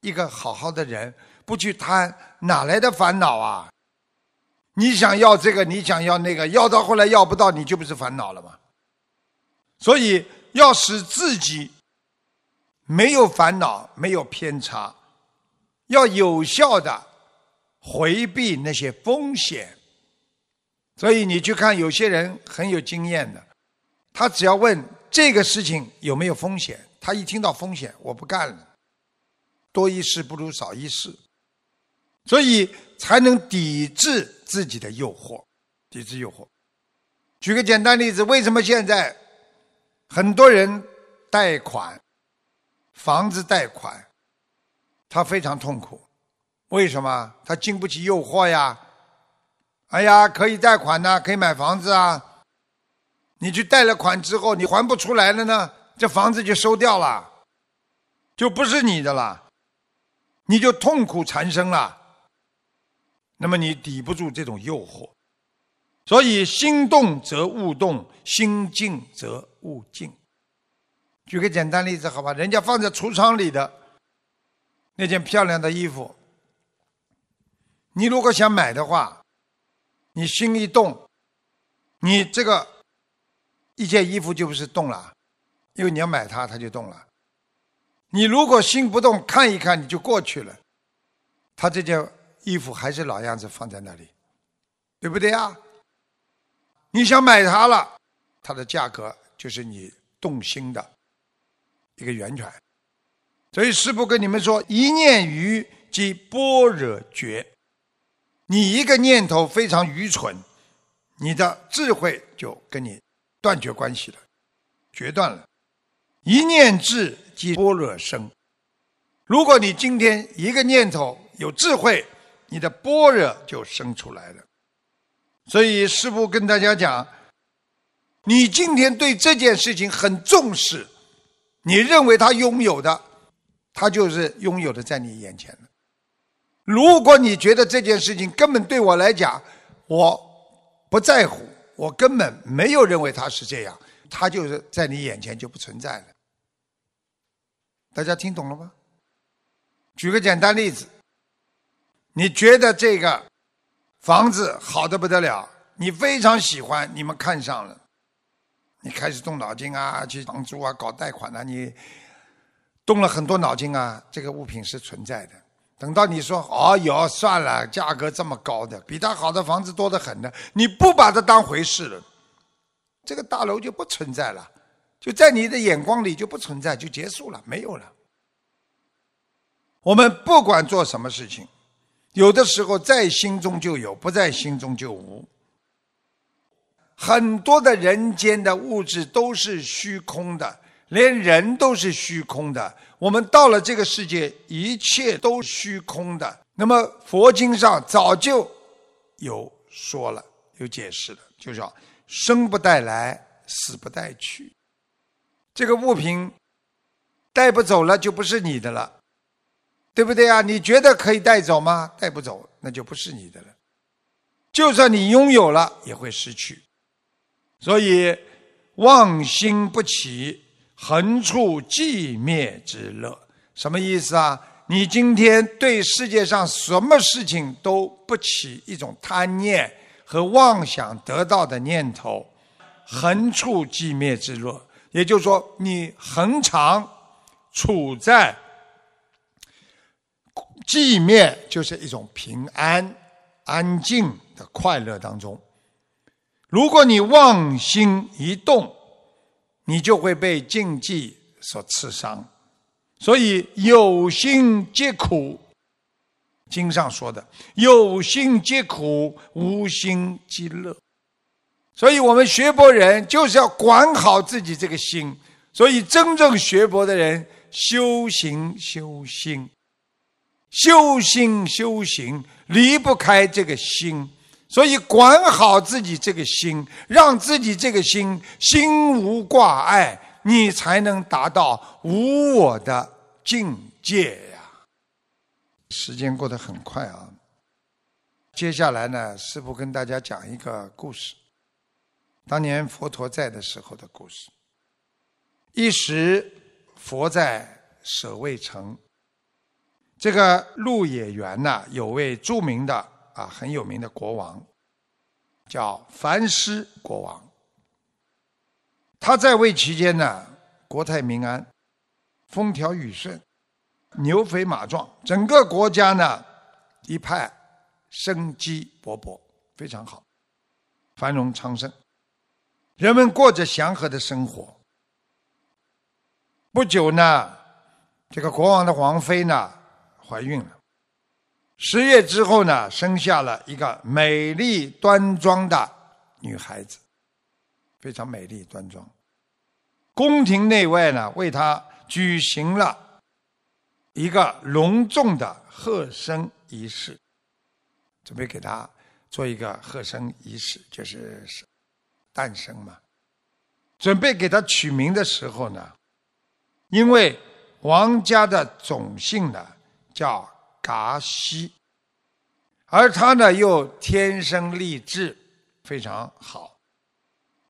一个好好的人，不去贪，哪来的烦恼啊？你想要这个，你想要那个，要到后来要不到，你就不是烦恼了吗？所以要使自己没有烦恼，没有偏差，要有效的回避那些风险。所以你去看有些人很有经验的，他只要问这个事情有没有风险，他一听到风险，我不干了。多一事不如少一事，所以才能抵制自己的诱惑，抵制诱惑。举个简单例子，为什么现在很多人贷款房子贷款，他非常痛苦？为什么？他经不起诱惑呀。哎呀，可以贷款呐，可以买房子啊。你去贷了款之后，你还不出来了呢，这房子就收掉了，就不是你的了，你就痛苦缠身了。那么你抵不住这种诱惑，所以心动则物动，心静则物静。举个简单例子，好吧，人家放在橱窗里的那件漂亮的衣服，你如果想买的话。你心一动，你这个一件衣服就不是动了，因为你要买它，它就动了。你如果心不动，看一看你就过去了，他这件衣服还是老样子放在那里，对不对啊？你想买它了，它的价格就是你动心的一个源泉。所以师父跟你们说：一念愚即般若觉。你一个念头非常愚蠢，你的智慧就跟你断绝关系了，决断了。一念智即般若生。如果你今天一个念头有智慧，你的般若就生出来了。所以师父跟大家讲，你今天对这件事情很重视，你认为他拥有的，他就是拥有的在你眼前了。如果你觉得这件事情根本对我来讲，我不在乎，我根本没有认为他是这样，他就是在你眼前就不存在了。大家听懂了吗？举个简单例子，你觉得这个房子好的不得了，你非常喜欢，你们看上了，你开始动脑筋啊，去房租啊，搞贷款啊，你动了很多脑筋啊，这个物品是存在的。等到你说哦哟算了，价格这么高的，比他好的房子多得很呢，你不把它当回事了，这个大楼就不存在了，就在你的眼光里就不存在，就结束了，没有了。我们不管做什么事情，有的时候在心中就有，不在心中就无。很多的人间的物质都是虚空的。连人都是虚空的，我们到了这个世界，一切都虚空的。那么佛经上早就有说了，有解释了，就叫生不带来，死不带去。这个物品带不走了，就不是你的了，对不对啊？你觉得可以带走吗？带不走，那就不是你的了。就算你拥有了，也会失去。所以妄心不起。横处寂灭之乐，什么意思啊？你今天对世界上什么事情都不起一种贪念和妄想得到的念头，横处寂灭之乐，也就是说，你恒常处在寂灭，就是一种平安、安静的快乐当中。如果你妄心一动，你就会被禁忌所刺伤，所以有心皆苦。经上说的“有心皆苦，无心即乐”，所以我们学佛人就是要管好自己这个心。所以真正学佛的人，修行修心，修心修行离不开这个心。所以，管好自己这个心，让自己这个心心无挂碍，你才能达到无我的境界呀。时间过得很快啊！接下来呢，师父跟大家讲一个故事，当年佛陀在的时候的故事。一时，佛在舍卫城，这个鹿野园呢，有位著名的啊很有名的国王，叫梵师国王。他在位期间呢，国泰民安，风调雨顺，牛肥马壮，整个国家呢一派生机勃勃，非常好，繁荣昌盛，人们过着祥和的生活。不久呢，这个国王的王妃呢怀孕了，十月之后呢，生下了一个美丽端庄的女孩子，非常美丽端庄。宫廷内外呢，为她举行了一个隆重的贺生仪式，准备给她做一个贺生仪式，就是诞生嘛。准备给他取名的时候呢。因为王家的种姓呢叫噶西，而他呢又天生丽质，非常好，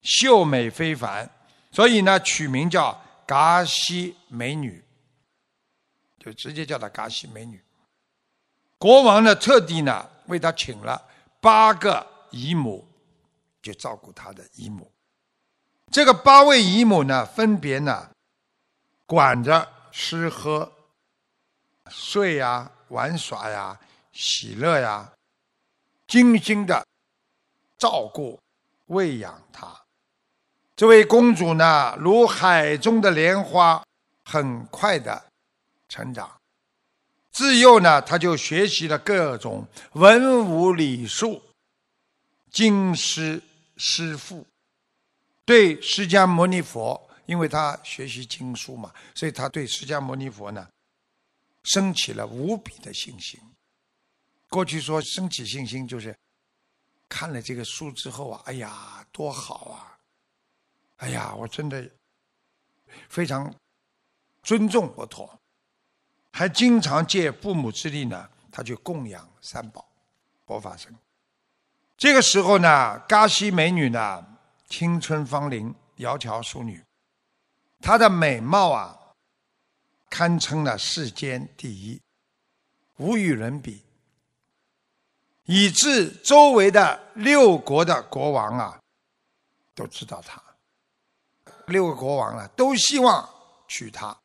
秀美非凡，所以呢取名叫噶西美女，就直接叫她噶西美女。国王呢特地呢为她请了八个姨母，就照顾她的姨母。这个八位姨母呢分别呢。管着吃喝、睡呀、玩耍呀、喜乐呀，精心的照顾、喂养她。这位公主呢，如海中的莲花，很快的成长。自幼呢，她就学习了各种文武礼术、经师师父，对释迦牟尼佛。因为他学习经书嘛，所以他对释迦牟尼佛呢，升起了无比的信心。过去说升起信心，就是看了这个书之后啊，哎呀，多好啊！哎呀，我真的非常尊重佛陀，还经常借父母之力呢，他去供养三宝、佛法僧。这个时候呢，嘎西美女呢，青春芳龄，窈窕淑女。她的美貌啊，堪称了世间第一，无与伦比，以致周围的六国的国王啊，都知道她。六个国王啊，都希望娶她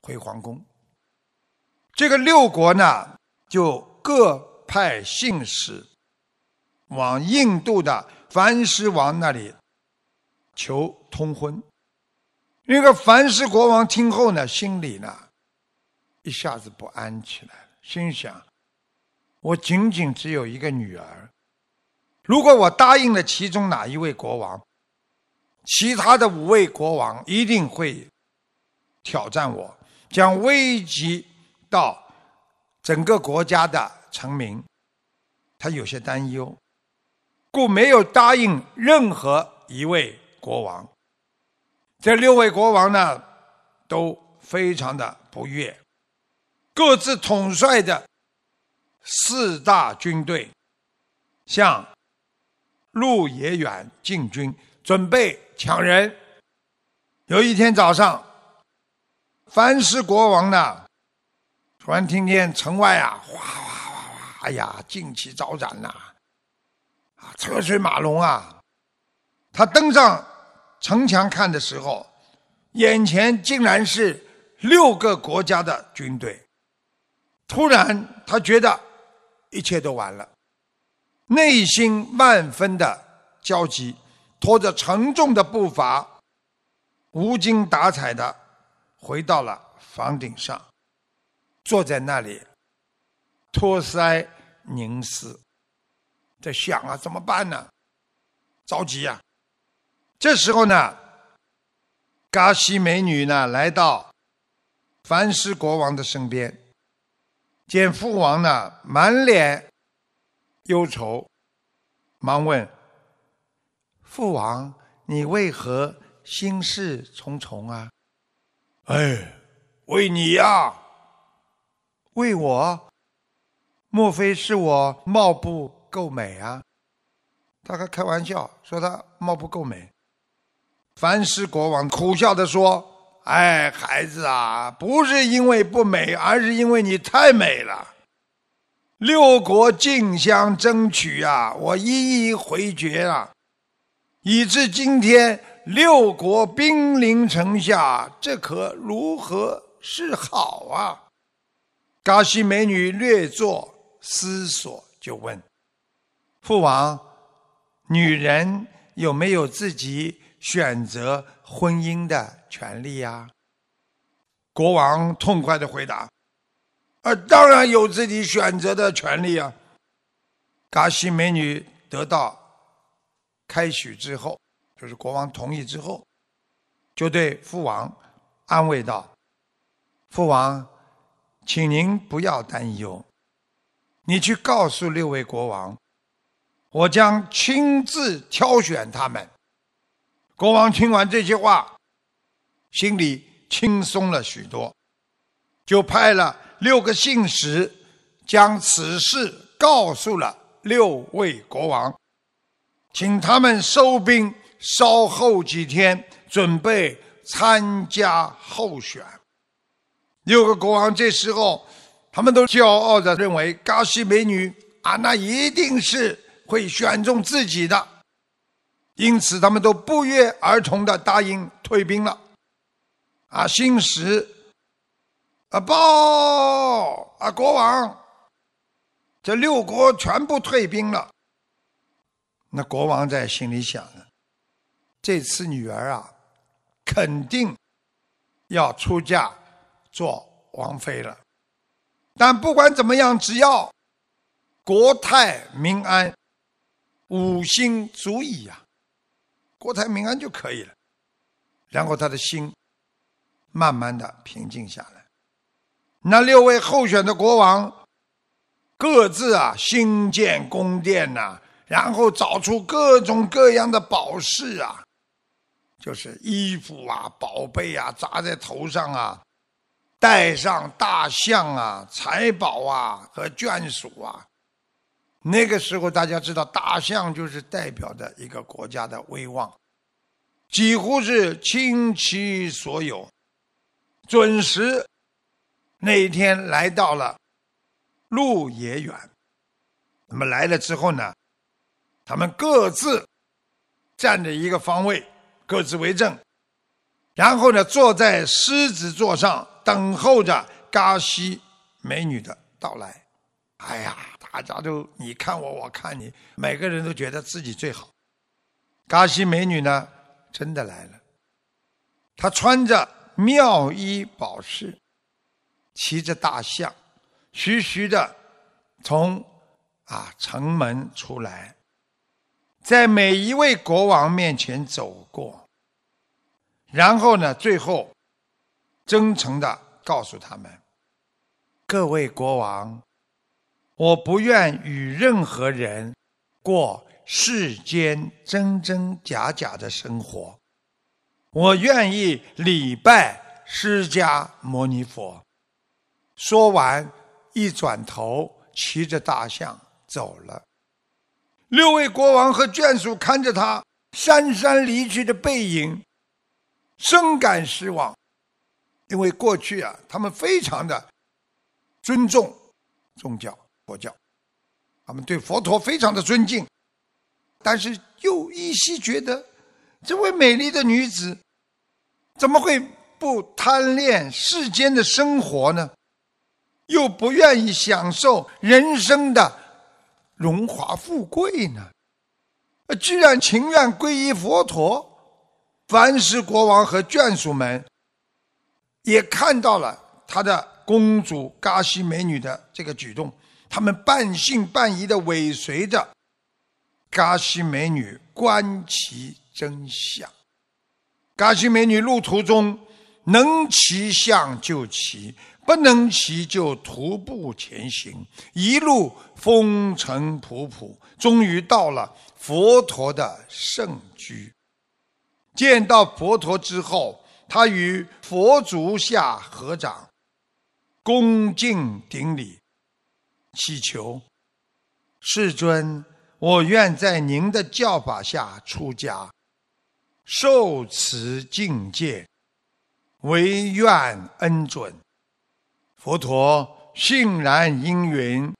回皇宫。这个六国呢，就各派信使往印度的梵师王那里求通婚。那个樊氏国王听后呢，心里呢一下子不安起来，心想：我仅仅只有一个女儿，如果我答应了其中哪一位国王，其他的五位国王一定会挑战我，将危及到整个国家的臣民。他有些担忧，故没有答应任何一位国王。这六位国王呢，都非常的不悦，各自统帅着四大军队，向陆野远进军，准备抢人。有一天早上，樊氏国王呢，突然听见城外啊，哗哗哗哗，哎呀，旌旗招展呐，车水马龙啊，他登上。城墙看的时候，眼前竟然是六个国家的军队。突然，他觉得一切都完了，内心万分的焦急，拖着沉重的步伐，无精打采的回到了房顶上，坐在那里，托腮凝思，在想啊，怎么办呢？着急呀！这时候呢，嘎西美女呢来到梵师国王的身边，见父王呢满脸忧愁，忙问：“父王，你为何心事重重啊？”“哎，为你呀，为我？莫非是我貌不够美啊？”他还开玩笑说他貌不够美。樊师国王苦笑的说：“哎，孩子啊，不是因为不美，而是因为你太美了。六国竞相争取啊，我一一回绝啊，以致今天六国兵临城下，这可如何是好啊？”嘎西美女略作思索，就问：“父王，女人有没有自己选择婚姻的权利呀？”国王痛快的回答：“啊，当然有自己选择的权利啊！”嘎西美女得到开许之后，就是国王同意之后，就对父王安慰道：“父王。”请您不要担忧，你去告诉六位国王，我将亲自挑选他们。国王听完这些话，心里轻松了许多，就派了六个信使，将此事告诉了六位国王，请他们收兵，稍后几天准备参加候选。六个国王这时候，他们都骄傲的认为，嘎西美女啊，那一定是会选中自己的，因此他们都不约而同的答应退兵了。啊，新时啊报啊，国王，这六国全部退兵了。那国王在心里想呢，这次女儿啊，肯定要出嫁。做王妃了，但不管怎么样，只要国泰民安，五心足矣呀，国泰民安就可以了。然后他的心慢慢的平静下来。那六位候选的国王各自啊新建宫殿呐，然后找出各种各样的宝饰啊，就是衣服啊、宝贝啊，砸在头上啊。带上大象啊、财宝啊和眷属啊，那个时候大家知道，大象就是代表的一个国家的威望，几乎是倾其所有。准时那一天来到了鹿野远，那么来了之后呢，他们各自站着一个方位，各自为政，然后呢，坐在狮子座上。等候着嘎西美女的到来，哎呀，大家都你看我，我看你，每个人都觉得自己最好。嘎西美女呢，真的来了，她穿着妙衣宝饰，骑着大象，徐徐的从啊城门出来，在每一位国王面前走过，然后呢，最后。真诚的告诉他们：“各位国王，我不愿与任何人过世间真真假假的生活，我愿意礼拜释迦牟尼佛。”说完，一转头，骑着大象走了。六位国王和眷属看着他姗姗离去的背影，深感失望。因为过去啊，他们非常的尊重宗教佛教，他们对佛陀非常的尊敬，但是又依稀觉得这位美丽的女子怎么会不贪恋世间的生活呢？又不愿意享受人生的荣华富贵呢？居然情愿皈依佛陀。凡是国王和眷属们。也看到了他的公主嘎西美女的这个举动，他们半信半疑的尾随着嘎西美女观其真相。嘎西美女路途中能骑象就骑，不能骑就徒步前行，一路风尘仆仆，终于到了佛陀的圣居。见到佛陀之后。他与佛足下合掌，恭敬顶礼，祈求世尊，我愿在您的教法下出家，受持境界，唯愿恩准。佛陀欣然应允，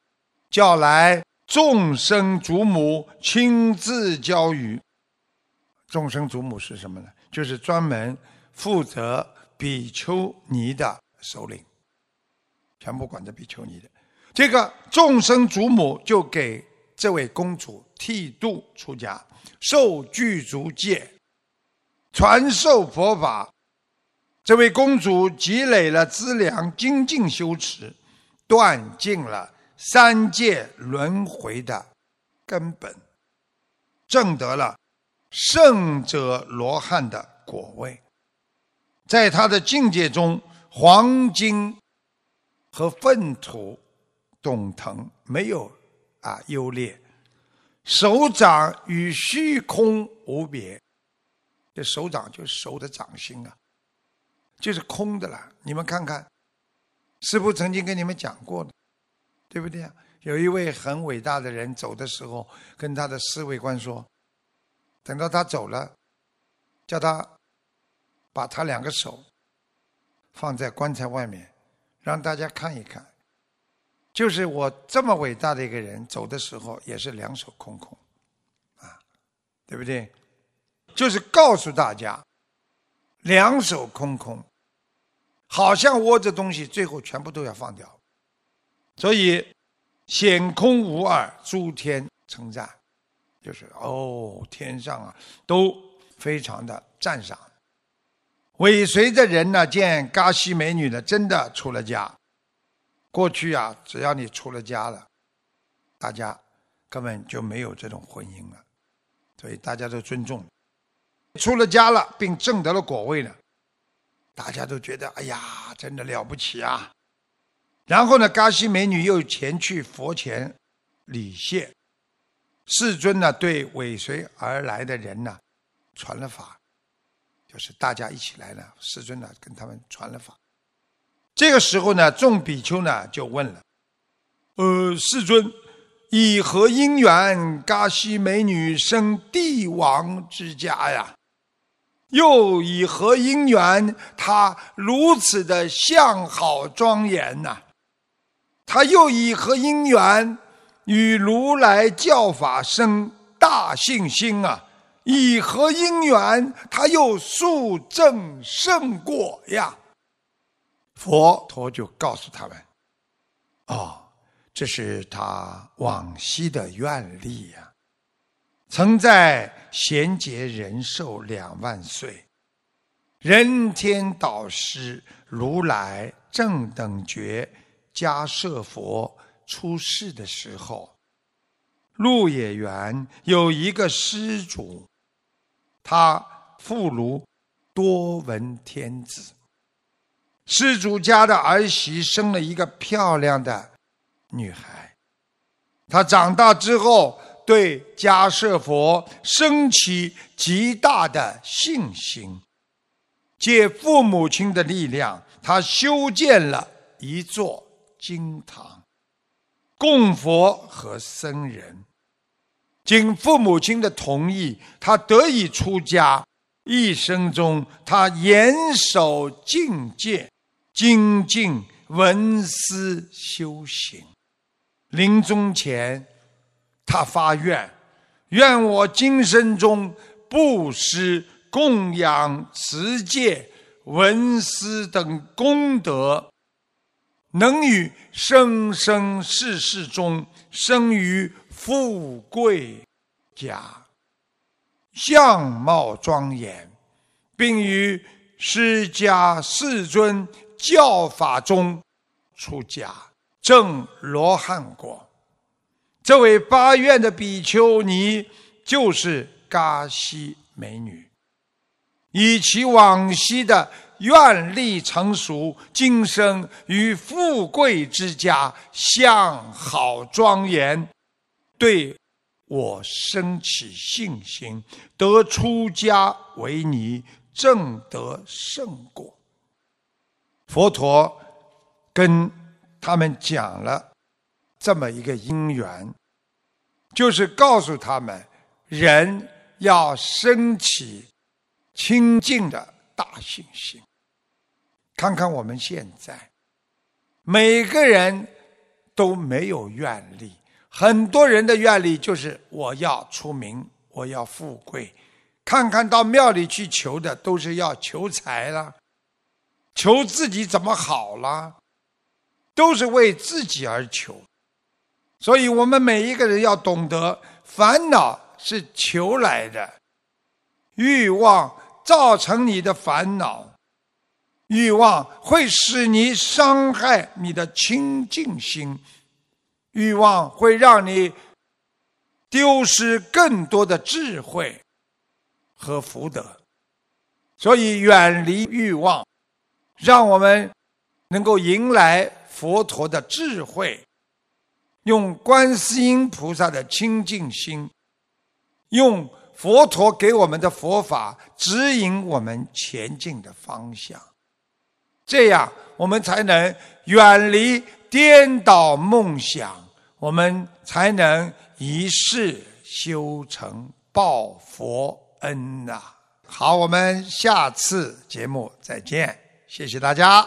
叫来众生祖母亲自教育。众生祖母是什么呢？就是专门负责比丘尼的首领，全部管着比丘尼的。这个众生祖母就给这位公主剃度出家，受具足戒，传授佛法。这位公主积累了资粮，精进修持，断尽了三界轮回的根本，证得了。圣者罗汉的果位，在他的境界中，黄金和粪土等同，没有啊优劣。手掌与虚空无别，这手掌就是手的掌心啊，就是空的了。你们看看，师父曾经跟你们讲过的，对不对呀？有一位很伟大的人走的时候，跟他的侍卫官说。等到他走了，叫他把他两个手放在棺材外面，让大家看一看。就是我这么伟大的一个人，走的时候也是两手空空，啊，对不对？就是告诉大家，两手空空，好像握着东西，最后全部都要放掉。所以显空无二，诸天称赞。就是哦，天上啊都非常的赞赏。尾随的人呢，见嘎西美女呢，真的出了家。过去啊，只要你出了家了，大家根本就没有这种婚姻了，所以大家都尊重。出了家了，并证得了果位了，大家都觉得哎呀，真的了不起啊。然后呢，嘎西美女又前去佛前礼谢。世尊呢，对尾随而来的人呢，传了法，就是大家一起来呢。世尊呢，跟他们传了法。这个时候呢，众比丘呢就问了：“呃，世尊，以何因缘，嘎西美女生帝王之家呀？又以何因缘，她如此的相好庄严呐？他又以何因缘？”与如来教法生大信心啊！以何因缘，他又速证胜果呀？佛陀就告诉他们：“哦，这是他往昔的愿力呀。曾在贤劫人寿两万岁，人天导师如来正等觉迦摄佛。”出世的时候，鹿野园有一个施主，他妇孺多闻天子。施主家的儿媳生了一个漂亮的女孩，她长大之后对迦舍佛升起极大的信心，借父母亲的力量，他修建了一座金堂。供佛和僧人，经父母亲的同意，他得以出家。一生中，他严守境界，精进闻思修行。临终前，他发愿：愿我今生中布施、供养、持戒、闻思等功德。能与生生世世中生于富贵家，相貌庄严，并于释迦世尊教法中出家，证罗汉果。这位八愿的比丘尼就是嘎西美女，以其往昔的。愿力成熟，今生于富贵之家，相好庄严，对我生起信心，得出家为尼，正得圣果。佛陀跟他们讲了这么一个因缘，就是告诉他们，人要升起清净的大信心。看看我们现在，每个人都没有愿力，很多人的愿力就是我要出名，我要富贵。看看到庙里去求的，都是要求财了，求自己怎么好了，都是为自己而求。所以我们每一个人要懂得，烦恼是求来的，欲望造成你的烦恼，欲望会使你伤害你的清净心，欲望会让你丢失更多的智慧。和福德，所以远离欲望，让我们能够迎来佛陀的智慧，用观世音菩萨的清净心，用佛陀给我们的佛法指引我们前进的方向，这样我们才能远离颠倒梦想，我们才能一世修成报佛。恩呐，好，我们下次节目再见，谢谢大家。